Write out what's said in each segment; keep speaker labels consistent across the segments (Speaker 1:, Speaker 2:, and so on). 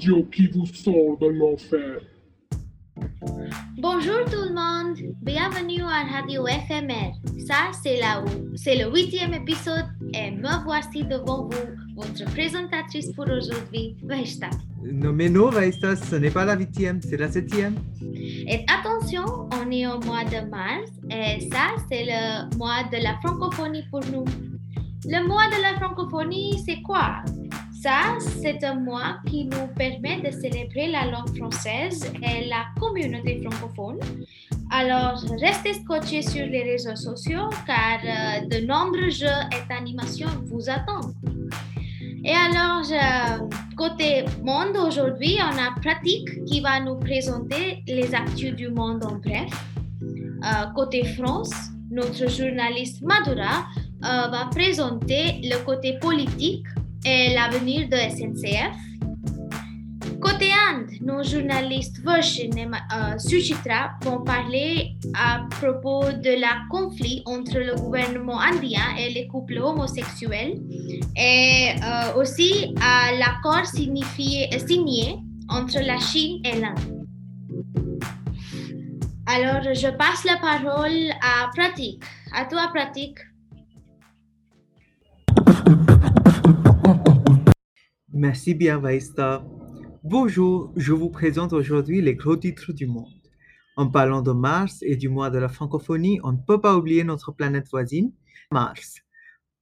Speaker 1: radio qui vous sort de l'enfer.
Speaker 2: Bonjour tout le monde, bienvenue à Radio FMR. Ça, c'est la c'est le huitième épisode et me voici devant vous, votre présentatrice pour aujourd'hui, Vesta.
Speaker 3: Non mais non, Vaïsta, ce n'est pas la huitième, c'est la septième.
Speaker 2: Et attention, on est au mois de mars et ça, c'est le mois de la francophonie pour nous. Le mois de la francophonie, c'est quoi? Ça, c'est un mois qui nous permet de célébrer la langue française et la communauté francophone. Alors, restez scotchés sur les réseaux sociaux car euh, de nombreux jeux et animations vous attendent. Et alors, euh, côté monde, aujourd'hui, on a Pratique qui va nous présenter les actus du monde en bref. Euh, côté France, notre journaliste Madura va présenter le côté politique et l'avenir de SNCF. Côté Inde, nos journalistes Varshin et euh, vont parler à propos de la conflit entre le gouvernement indien et les couples homosexuels et euh, aussi à l'accord signifié- signé entre la Chine et l'Inde. Alors, je passe la parole à Pratik. À toi, Pratik.
Speaker 3: Merci bien, Vaïsta. Bonjour, je vous présente aujourd'hui les gros titres du monde. En parlant de Mars et du mois de la francophonie, on ne peut pas oublier notre planète voisine, Mars.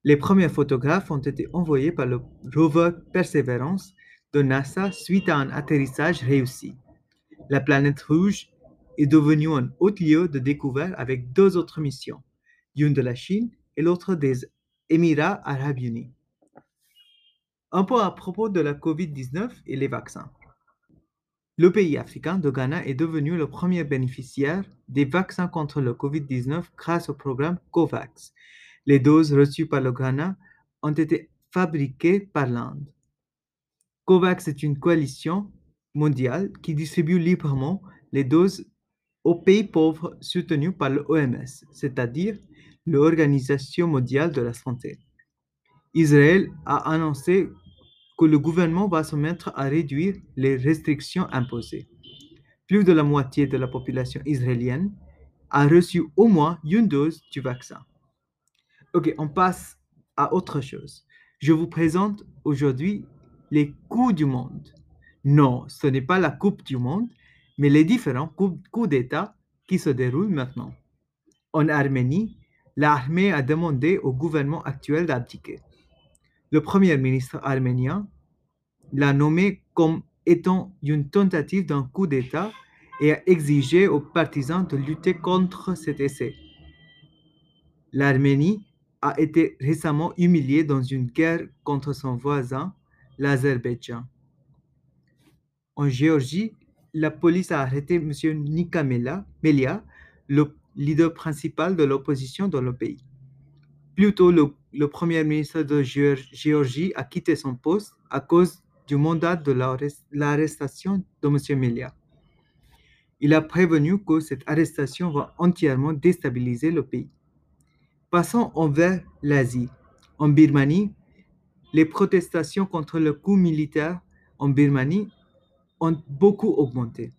Speaker 3: Les premiers photographes ont été envoyés par le rover Perseverance de NASA suite à un atterrissage réussi. La planète rouge est devenue un haut lieu de découverte avec deux autres missions, une de la Chine et l'autre des Émirats arabes unis. Un peu à propos de la COVID-19 et les vaccins. Le pays africain de Ghana est devenu le premier bénéficiaire des vaccins contre le COVID-19 grâce au programme COVAX. Les doses reçues par le Ghana ont été fabriquées par l'Inde. COVAX est une coalition mondiale qui distribue librement les doses aux pays pauvres soutenus par l'OMS, c'est-à-dire l'Organisation mondiale de la santé. Israël a annoncé que le gouvernement va se mettre à réduire les restrictions imposées. Plus de la moitié de la population israélienne a reçu au moins une dose du vaccin. Ok, on passe à autre chose. Je vous présente aujourd'hui les coups du monde. Non, ce n'est pas la Coupe du monde, mais les différents coups, d'État qui se déroulent maintenant. En Arménie, l'armée a demandé au gouvernement actuel d'abdiquer. Le premier ministre arménien l'a nommé comme étant une tentative d'un coup d'État et a exigé aux partisans de lutter contre cet essai. L'Arménie a été récemment humiliée dans une guerre contre son voisin, l'Azerbaïdjan. En Géorgie, la police a arrêté M. Nika Melia, le leader principal de l'opposition dans le pays. Plus le, le premier ministre de Géor- Géorgie a quitté son poste à cause du mandat de l'arrest- l'arrestation de M. Melia. Il a prévenu que cette arrestation va entièrement déstabiliser le pays. Passons envers l'Asie. En Birmanie, les protestations contre le coup militaire en Birmanie ont beaucoup augmenté.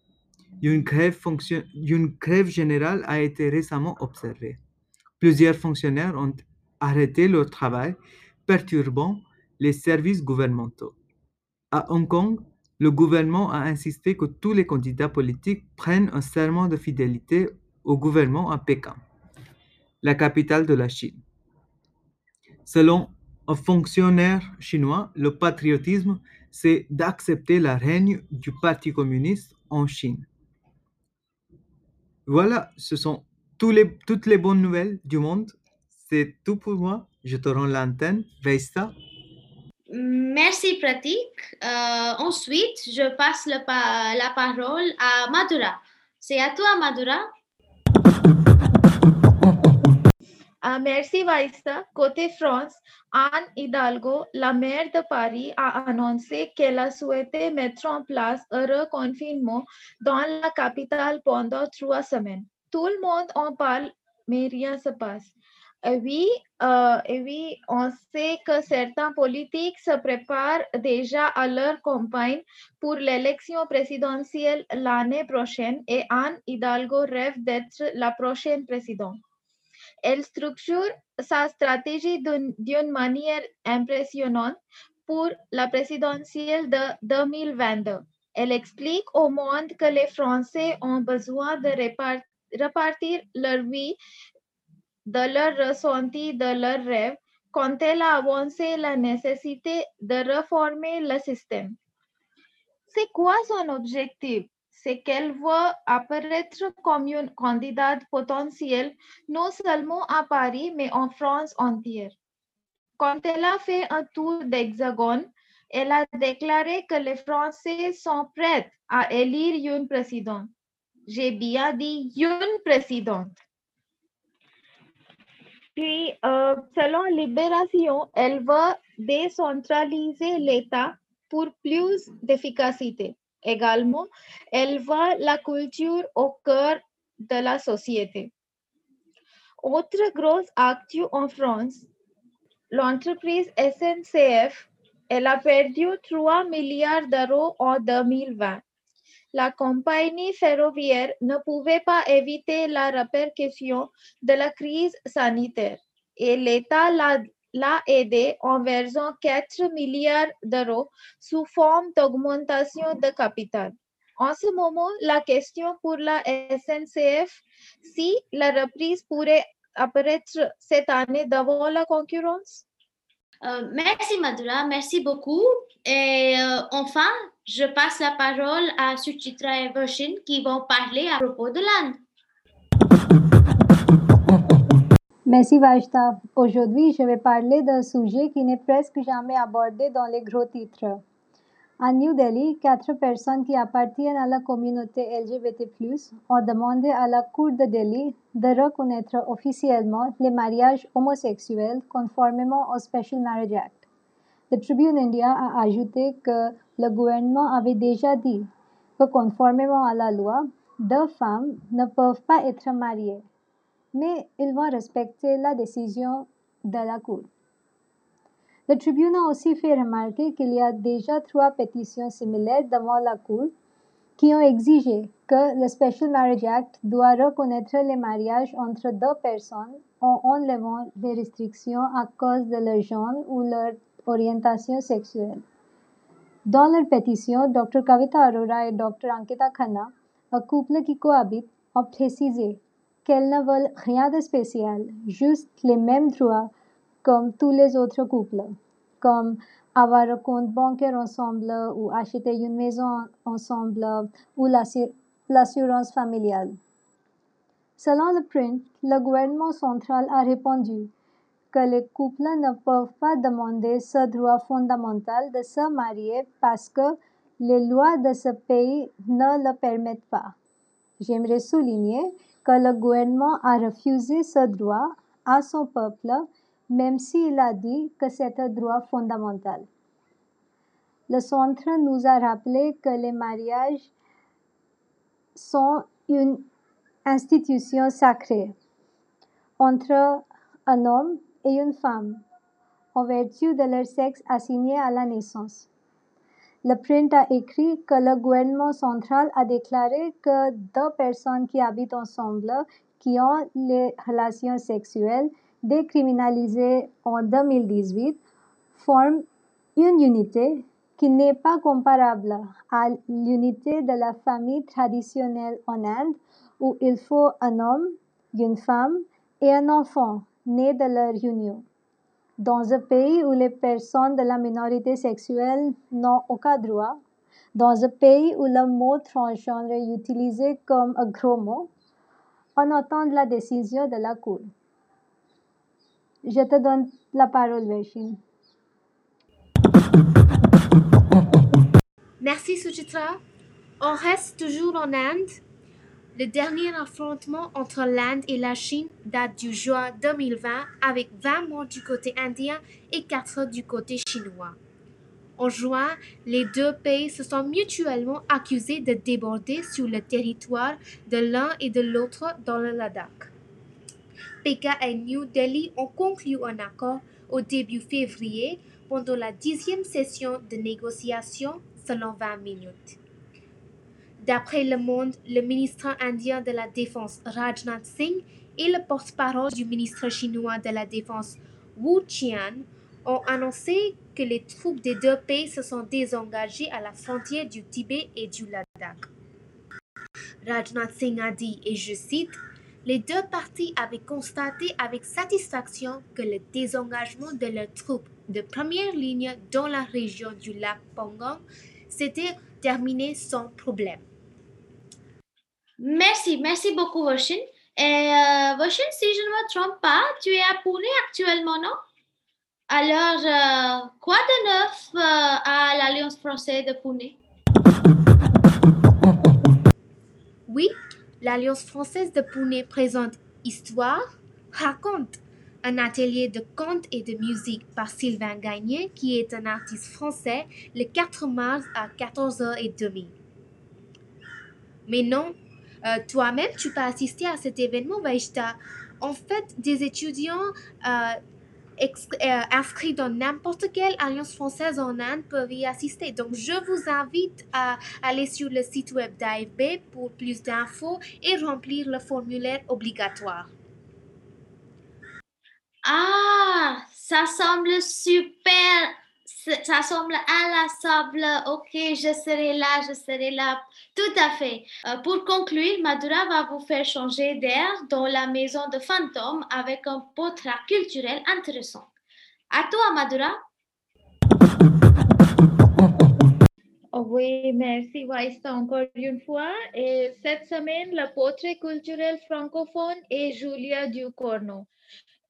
Speaker 3: Une grève, une grève générale a été récemment observée. Plusieurs fonctionnaires ont arrêté leur travail, perturbant les services gouvernementaux. À Hong Kong, le gouvernement a insisté que tous les candidats politiques prennent un serment de fidélité au gouvernement à Pékin, la capitale de la Chine. Selon un fonctionnaire chinois, le patriotisme, c'est d'accepter la règne du Parti communiste en Chine. Voilà, ce sont toutes les bonnes nouvelles du monde. C'est tout pour moi. Je te rends l'antenne. Veista.
Speaker 2: Merci, Pratik. Euh, ensuite, je passe le pa- la parole à Madura. C'est à toi, Madura.
Speaker 4: Ah, merci, Vaista. Côté France, Anne Hidalgo, la maire de Paris, a annoncé qu'elle a souhaité mettre en place un reconfinement dans la capitale pendant trois semaines. Tout le monde en parle, mais rien se passe. Et oui, euh, et oui, on sait que certains politiques se préparent déjà à leur campagne pour l'élection présidentielle l'année prochaine et Anne Hidalgo rêve d'être la prochaine présidente. Elle structure sa stratégie d'une manière impressionnante pour la présidentielle de 2022. Elle explique au monde que les Français ont besoin de répar- repartir leur vie de leur ressenti, de leurs rêves, quand elle a avancé la nécessité de réformer le système. C'est quoi son objectif? C'est qu'elle veut apparaître comme une candidate potentielle, non seulement à Paris, mais en France entière. Quand elle a fait un tour d'hexagone, elle a déclaré que les Français sont prêts à élire une présidente. J'ai bien dit une présidente. Euh, selon Libération, elle veut décentraliser l'État pour plus d'efficacité. Également, elle veut la culture au cœur de la société. Autre grosse actu en France, l'entreprise SNCF, elle a perdu 3 milliards d'euros en 2020. La compagnie ferroviaire ne pouvait pas éviter la répercussion de la crise sanitaire et l'État l'a aidé en versant 4 milliards d'euros sous forme d'augmentation de capital. En ce moment, la question pour la SNCF, si la reprise pourrait apparaître cette année devant la concurrence?
Speaker 2: Euh, merci Madhura, merci beaucoup. Et euh, enfin, je passe la parole à Suchitra et Varshin qui vont parler à propos de l'Inde.
Speaker 5: Merci Vajta. Aujourd'hui, je vais parler d'un sujet qui n'est presque jamais abordé dans les gros titres. À New Delhi, quatre personnes qui appartiennent à la communauté LGBT+, ont demandé à la Cour de Delhi de reconnaître officiellement les mariages homosexuels conformément au Special Marriage Act. The Tribune India a ajouté que le gouvernement avait déjà dit que conformément à la loi, deux femmes ne peuvent pas être mariées mais ils vont respecter la décision de la Cour. Le tribunal a aussi fait remarquer qu'il y a déjà trois pétitions similaires devant la Cour qui ont exigé que le Special Marriage Act doit reconnaître les mariages entre deux personnes en enlevant les restrictions à cause de leur genre ou leur orientation sexuelle. Dans leur pétition, Dr. Kavita Arora et Dr. Ankita Khanna, un couple qui cohabite, ont précisé qu'elles ne veulent rien de spécial, juste les mêmes droits comme tous les autres couples, comme avoir un compte bancaire ensemble ou acheter une maison ensemble ou l'assu- l'assurance familiale. Selon le print, le gouvernement central a répondu que les couples ne peuvent pas demander ce droit fondamental de se marier parce que les lois de ce pays ne le permettent pas. J'aimerais souligner que le gouvernement a refusé ce droit à son peuple, même s'il a dit que c'est un droit fondamental. Le centre nous a rappelé que les mariages sont une institution sacrée entre un homme et une femme, en vertu de leur sexe assigné à la naissance. Le print a écrit que le gouvernement central a déclaré que deux personnes qui habitent ensemble, qui ont les relations sexuelles décriminalisées en 2018, forment une unité qui n'est pas comparable à l'unité de la famille traditionnelle en Inde où il faut un homme, une femme et un enfant né de leur union. Dans un pays où les personnes de la minorité sexuelle n'ont aucun droit, dans un pays où le mot transgenre est utilisé comme un gros mot, on attend la décision de la Cour. Je te donne la parole, Vershine.
Speaker 6: Merci Suchitra. On reste toujours en Inde. Le dernier affrontement entre l'Inde et la Chine date du juin 2020 avec 20 morts du côté indien et 4 du côté chinois. En juin, les deux pays se sont mutuellement accusés de déborder sur le territoire de l'un et de l'autre dans le Ladakh. Pékin et New Delhi ont conclu un accord au début février pendant la dixième session de négociation selon 20 minutes. D'après Le Monde, le ministre indien de la Défense Rajnath Singh et le porte-parole du ministre chinois de la Défense Wu Qian ont annoncé que les troupes des deux pays se sont désengagées à la frontière du Tibet et du Ladakh. Rajnath Singh a dit, et je cite, les deux parties avaient constaté avec satisfaction que le désengagement de leurs troupes de première ligne dans la région du lac Pangong s'était terminé sans problème.
Speaker 2: Merci, merci beaucoup, Voshin. Et euh, si je ne me trompe pas, tu es à Pune actuellement, non? Alors, euh, quoi de neuf euh, à l'Alliance française de Pune?
Speaker 6: Oui, l'Alliance française de Pune présente Histoire, raconte un atelier de contes et de musique par Sylvain Gagné, qui est un artiste français, le 4 mars à 14h30. Mais non, euh, toi-même, tu peux assister à cet événement, Vaishta. En fait, des étudiants euh, inscrits dans n'importe quelle alliance française en Inde peuvent y assister. Donc, je vous invite à aller sur le site web d'AFB pour plus d'infos et remplir le formulaire obligatoire.
Speaker 2: Ah, ça semble super. Ça semble à la sable. Ok, je serai là, je serai là. Tout à fait. Euh, pour conclure, Madura va vous faire changer d'air dans la maison de fantômes avec un portrait culturel intéressant. À toi, Madura.
Speaker 4: Oui, merci Vaista encore une fois. Et cette semaine, le portrait culturel francophone est Julia Ducorno.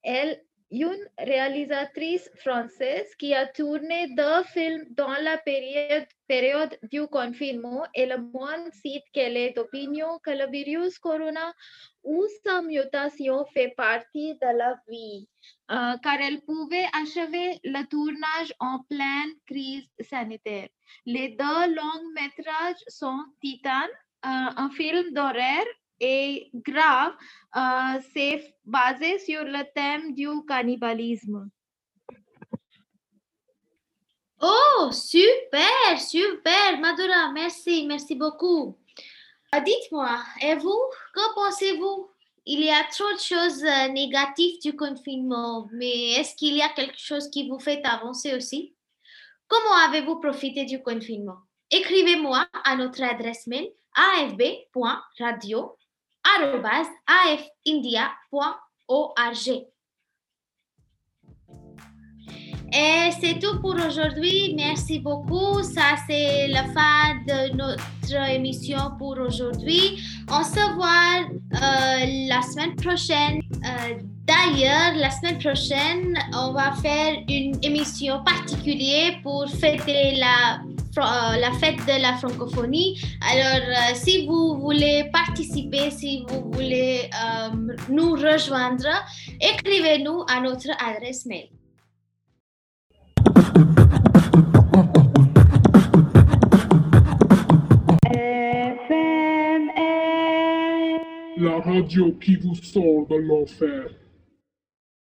Speaker 4: Elle une réalisatrice française qui a tourné deux films dans la période, du confinement et le monde cite qu'elle est d'opinion que le virus corona ou sa mutation fait partie de la vie, euh, car elle pouvait achever le tournage en pleine crise sanitaire. Les deux longs métrages sont Titan, euh, un film d'horreur, et Grave, euh, c'est basé sur le thème du cannibalisme.
Speaker 2: Oh, super, super, Madura. Merci, merci beaucoup. Euh, Dites-moi, et vous, qu'en pensez-vous? Il y a trop de choses euh, négatives du confinement, mais est-ce qu'il y a quelque chose qui vous fait avancer aussi? Comment avez-vous profité du confinement? Écrivez-moi à notre adresse mail afb.radio@afindia.org. Et c'est tout pour aujourd'hui. Merci beaucoup. Ça, c'est la fin de notre émission pour aujourd'hui. On se voit euh, la semaine prochaine. Euh, D'ailleurs, la semaine prochaine, on va faire une émission particulière pour fêter la, la fête de la francophonie. Alors, euh, si vous voulez participer, si vous voulez euh, nous rejoindre, écrivez-nous à notre adresse mail.
Speaker 1: La radio qui vous sort de l'enfer.